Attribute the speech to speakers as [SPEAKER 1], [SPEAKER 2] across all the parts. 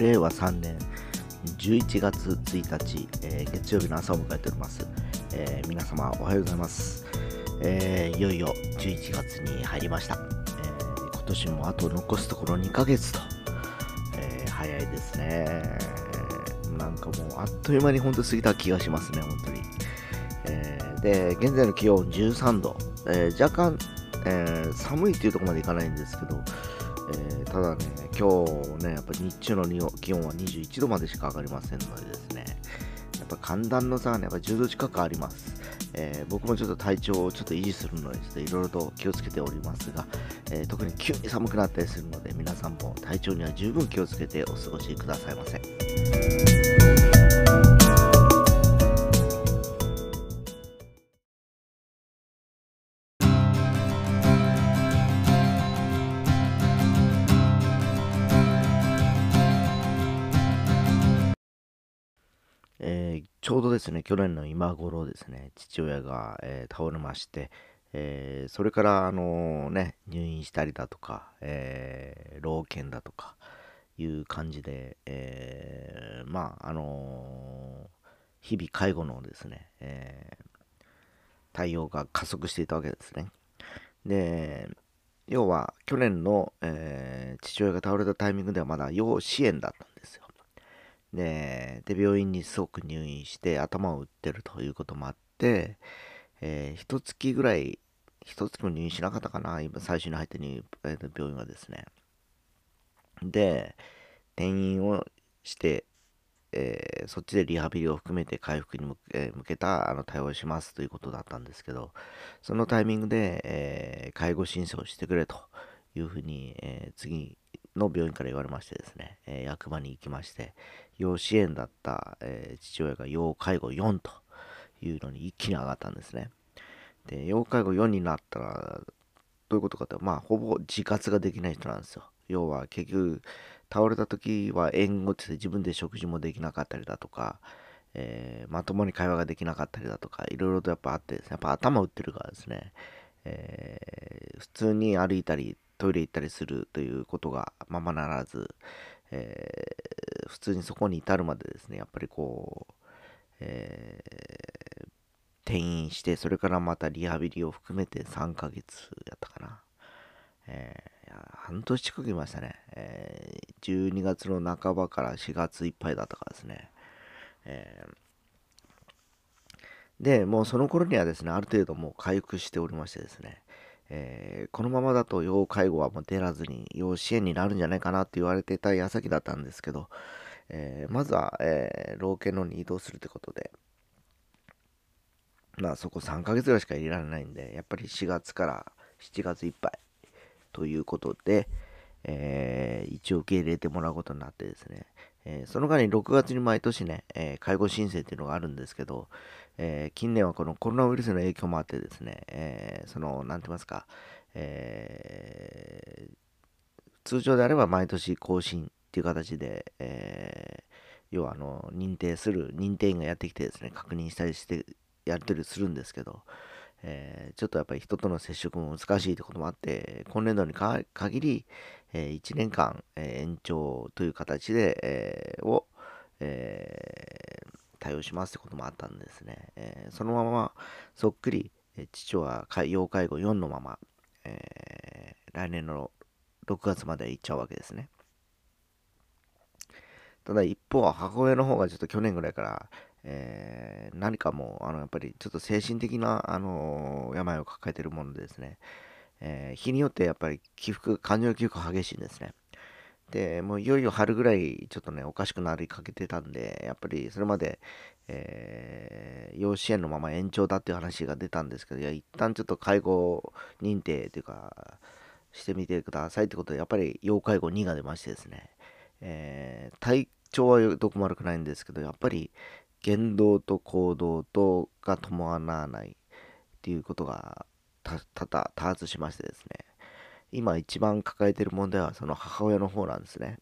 [SPEAKER 1] 令和3年11月1日、えー、月曜日の朝を迎えております。えー、皆様おはようございます。えー、いよいよ11月に入りました。え今年もあと残すところ2ヶ月と、え早いですね。なんかもうあっという間に本当過ぎた気がしますね、本当に。えで、現在の気温13度、え若干、え寒いっていうところまでいかないんですけど、えー、ただね、今日ね、やっぱ日中の気温は21度までしか上がりませんのでですね、やっぱ寒暖の差がね、やっぱ10度近くあります。えー、僕もちょっと体調をちょっと維持するのに、いろいろと気をつけておりますが、えー、特に急に寒くなったりするので、皆さんも体調には十分気をつけてお過ごしくださいませ。えー、ちょうどですね、去年の今頃ですね、父親が、えー、倒れまして、えー、それから、あのね、入院したりだとか、え老犬だとかいう感じで、えまあ、あの日々介護のですね、え対応が加速していたわけですね。で、要は去年の、え父親が倒れたタイミングではまだ要支援だったんですよ。で、で病院にすごく入院して頭を打ってるということもあって、えー、一月ぐらい、一月も入院しなかったかな、今最初に入った入、えー、病院はですね。で、転院をして、えー、そっちでリハビリを含めて回復に向け,、向けたあの対応しますということだったんですけど、そのタイミングで、えー、介護申請をしてくれというふうに、えー、次の病院から言われましてですね、え役場に行きまして、要支援だった、えー、父親が要介護4というのに一気に上がったんですね。で、要介護4になったら、どういうことかって、まあ、ほぼ自活ができない人なんですよ。要は、結局、倒れた時は援護って自分で食事もできなかったりだとか、えー、まともに会話ができなかったりだとか、いろいろとやっぱあってですね、やっぱ頭打ってるからですね、えー、普通に歩いたり、トイレ行ったりするということがままならず、えー、普通にそこに至るまでですね、やっぱりこう、えー、転院して、それからまたリハビリを含めて3ヶ月やったかな。えー、半年近くいましたね。えー、12月の半ばから4月いっぱいだったからですね。えー、で、もうその頃にはですね、ある程度もう回復しておりましてですね、えー、このままだと要介護はもう出らずに要支援になるんじゃないかなって言われてた矢先だったんですけど、えー、まずは、えー、老犬のに移動するってことで、まあそこ3ヶ月ぐらいしか入れられないんで、やっぱり4月から7月いっぱいということで、えー、一応受け入れてもらうことになってですね、えー、その間に6月に毎年ね、えー、介護申請っていうのがあるんですけど、え近年はこのコロナウイルスの影響もあってですね、えその、なんて言いますか、え通常であれば毎年更新っていう形で、え要はあの認定する認定員がやってきてですね確認したりしてやり取りするんですけど、えー、ちょっとやっぱり人との接触も難しいということもあって、今年度に限り、えー、1年間、えー、延長という形で、えー、を、えー、対応しますということもあったんですね。えー、そのままそっくり、えー、父は要介護4のまま、えー、来年の6月まで行っちゃうわけですね。ただ一方は母親の方がちょっと去年ぐらいから、えー、何かもう、あの、やっぱりちょっと精神的な、あのー、病を抱えてるものでですね、えー、日によってやっぱり起伏、感情の起伏激しいんですね。で、もういよいよ春ぐらいちょっとね、おかしくなりかけてたんで、やっぱりそれまで、えー、養子縁のまま延長だっていう話が出たんですけど、いや、一旦ちょっと介護認定というか、してみてくださいってことで、やっぱり要介護2が出ましてですね、えー、体調はどこも悪くないんですけど、やっぱり言動と行動とが伴わないっていうことが多々多発しましてですね、今一番抱えている問題はその母親の方なんですね。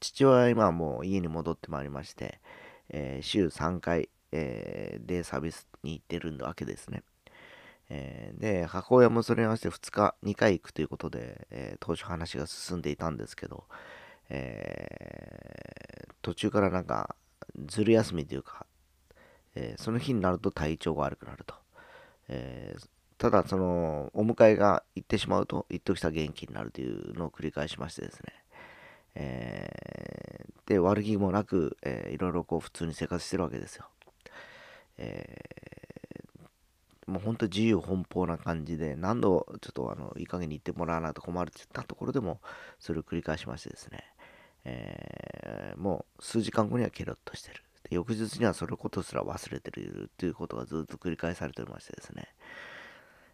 [SPEAKER 1] 父親は今もう家に戻ってまいりまして、えー、週3回、えー、デイサービスに行ってるわけですね。えー、で、母親もそれに合わせて2日、2回行くということで、え当初話が進んでいたんですけど、えー、途中からなんかずる休みというか、え、その日になると体調が悪くなると。え、ただ、その、お迎えが行ってしまうと、一時した元気になるというのを繰り返しましてですね。えー、で、悪気もなく、えー、いろいろこう普通に生活してるわけですよ。えー、もう本当自由奔放な感じで、何度ちょっとあのいい加減に言ってもらわないと困るって言ったところでも、それを繰り返しましてですね、えー、もう数時間後にはケロッとしてる。翌日にはそれことすら忘れてるということがずっと繰り返されておりましてですね、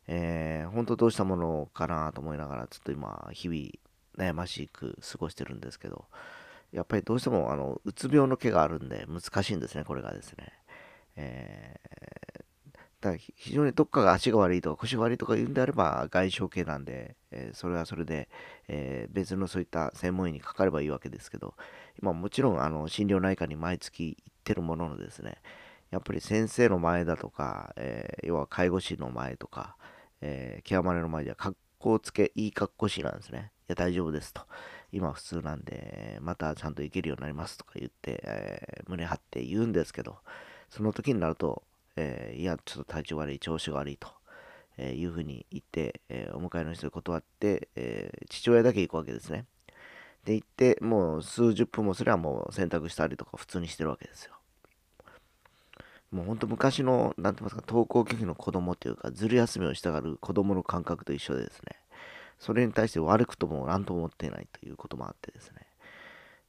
[SPEAKER 1] え、本当どうしたものかなと思いながら、ちょっと今、日々悩ましく過ごしてるんですけど、やっぱりどうしてもあのうつ病の毛があるんで難しいんですね、これがですね。えー、だから非常にどっかが足が悪いとか腰が悪いとか言うんであれば外傷系なんで、えー、それはそれで、えー、別のそういった専門医にかかればいいわけですけど、今もちろんあの心療内科に毎月行ってるもののですね、やっぱり先生の前だとか、え要は介護士の前とか、えケアマネの前では格好つけ、いい格好しなんですね。いや、大丈夫ですと。今普通なんで、またちゃんと行けるようになりますとか言って、えー、胸張って言うんですけど、その時になると、えー、いや、ちょっと体調悪い、調子が悪いと、えいうふうに言って、えお迎えの人に断って、え父親だけ行くわけですね。で、行って、もう数十分もすればもう洗濯したりとか普通にしてるわけですよ。もうほんと昔の、なんて言いますか、登校拒否の子供というか、ずる休みをしたがる子供の感覚と一緒でですね、それに対して悪くとも何とも思っていないということもあってですね、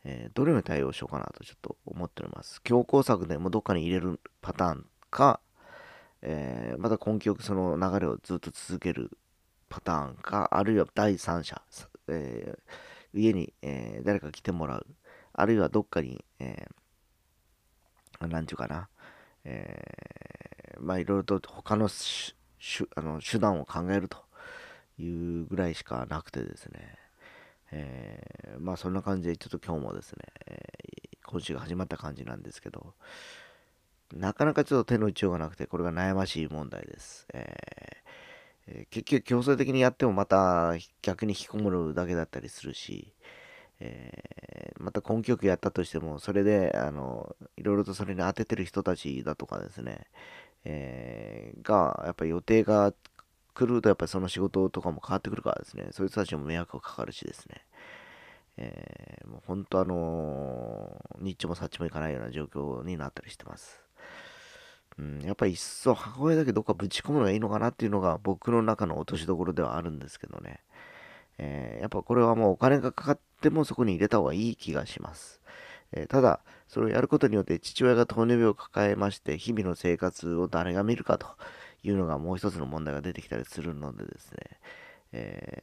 [SPEAKER 1] えー、どれに対応しようかなとちょっと思っております。強行策でもどっかに入れるパターンか、えー、また根気よくその流れをずっと続けるパターンか、あるいは第三者、えー、家に、えー、誰か来てもらう、あるいはどっかに、えー、なんちゅうかな、えー、まあいろいろと他のあの手段を考えるというぐらいしかなくてですね、えー、まあそんな感じでちょっと今日もですね、えー、今週が始まった感じなんですけど、なかなかちょっと手の打ちようがなくて、これが悩ましい問題です。えー、結局強制的にやってもまた逆に引きこもるだけだったりするし、えー、また根気よくやったとしても、それで、あの、いろいろとそれに当ててる人たちだとかですね、えー、が、やっぱり予定が来るとやっぱりその仕事とかも変わってくるからですね、そういう人たちも迷惑がかかるしですね、えー、もう本当あのー、ニッチもサッチもいかないような状況になったりしてます。うん、やっぱり一層母親だけどっかぶち込むのがいいのかなっていうのが僕の中の落としどころではあるんですけどね。えー、やっぱこれはもうお金がかかってもそこに入れた方がいい気がします。えー、ただ、それをやることによって父親が糖尿病を抱えまして、日々の生活を誰が見るかというのがもう一つの問題が出てきたりするのでですね、え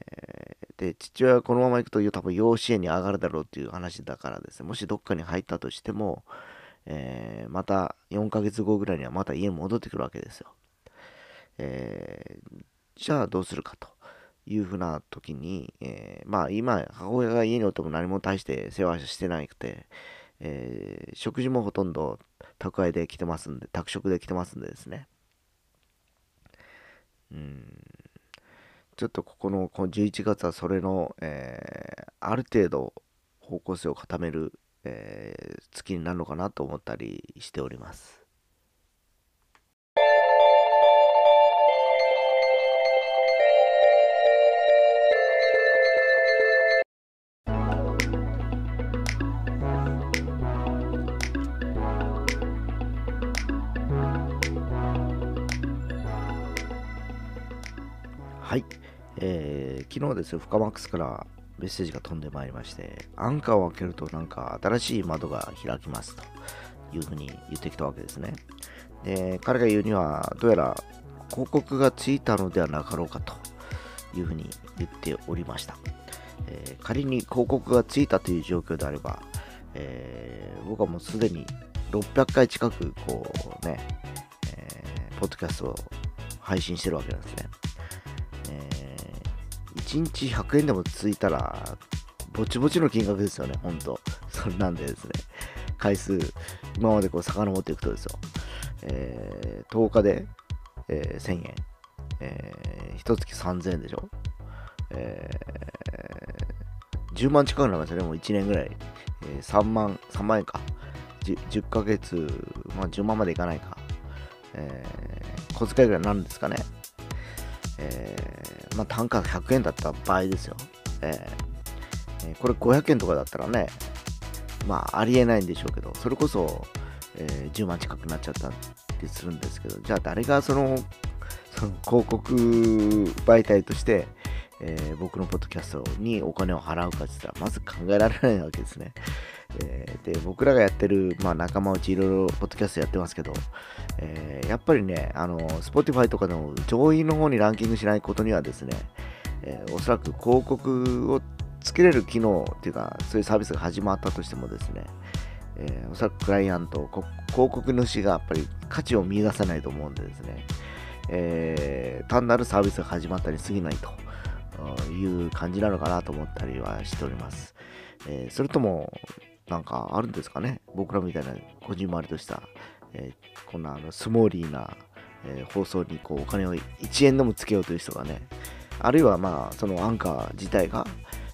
[SPEAKER 1] ー、で、父親がこのまま行くと多分養子縁に上がるだろうっていう話だからですね、もしどっかに入ったとしても、えー、また4ヶ月後ぐらいにはまた家に戻ってくるわけですよ。えー、じゃあどうするかというふうな時に、えー、まあ今、母親が家におっても何も大して世話してなくて、えー、食事もほとんど宅配で来てますんで、宅食で来てますんでですね。うん、ちょっとここのこの11月はそれの、えー、ある程度方向性を固める、えー、月になるのかなと思ったりしております。昨日ですよ、フカマックスからメッセージが飛んでまいりまして、アンカーを開けるとなんか新しい窓が開きますというふうに言ってきたわけですね。で、彼が言うには、どうやら広告がついたのではなかろうかというふうに言っておりました。えー、仮に広告がついたという状況であれば、えー、僕はもうすでに600回近くこうね、えー、ポッドキャストを配信してるわけなんですね。1日100円でもついたら、ぼちぼちの金額ですよね、ほんと。そんなんでですね、回数、今までこう遡っていくとですよ、えー、10日で、えー、1000円、えー、1月3000円でしょ、えー、10万近くなりましたね、もう1年ぐらい。えー、3万、3万円か。10, 10ヶ月、まあ、10万までいかないか。えー、小遣いぐらいなんですかね。えー、まあ、単価100円だった場合ですよ。えー、これ500円とかだったらね、まあ、ありえないんでしょうけど、それこそ、えー、10万近くなっちゃったりするんですけど、じゃあ誰がその、その広告媒体として、えー、僕のポッドキャストにお金を払うかって言ったら、まず考えられないわけですね。えー、で、僕らがやってる、まあ、仲間内いろいろポッドキャストやってますけど、えー、やっぱりね、あの、Spotify とかの上位の方にランキングしないことにはですね、えー、おそらく広告をつけれる機能っていうか、そういうサービスが始まったとしてもですね、えー、おそらくクライアント、広告主がやっぱり価値を見出さないと思うんでですね、えー、単なるサービスが始まったに過ぎないという感じなのかなと思ったりはしております。えー、それとも、なんかあるんですかね？僕らみたいなこじんまりとした、えー、こんなあのスモーリーな、えー、放送にこうお金を1円でもつけようという人がね、あるいはまあそのアンカー自体が、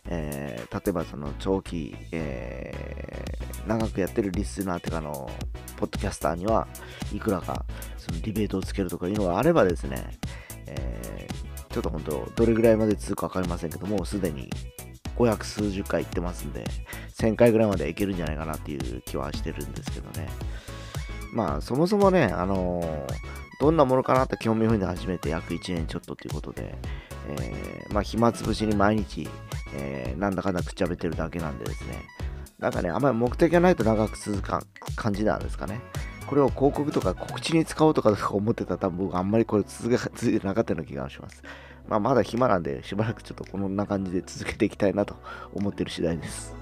[SPEAKER 1] えー、例えばその長期、えー、長くやってるリスナーとかのポッドキャスターにはいくらかそのリベートをつけるとかいうのがあればですね、えー、ちょっと本当どれぐらいまで続くか分かりませんけどもすでに500数十回行ってますんで、1000回ぐらいまでいけるんじゃないかなっていう気はしてるんですけどね。まあ、そもそもね、あのー、どんなものかなと興味本位で始めて約1年ちょっとっていうことで、えー、まあ、暇つぶしに毎日、えー、なんだかんだくっちゃべってるだけなんでですね、なんかね、あんまり目的がないと長く続く感じなんですかね。これを広告とか告知に使おうとか思ってたら多分僕あんまりこれ続けなかったような気がします。まあ、まだ暇なんで、しばらくちょっとこんな感じで続けていきたいなと思ってる次第です。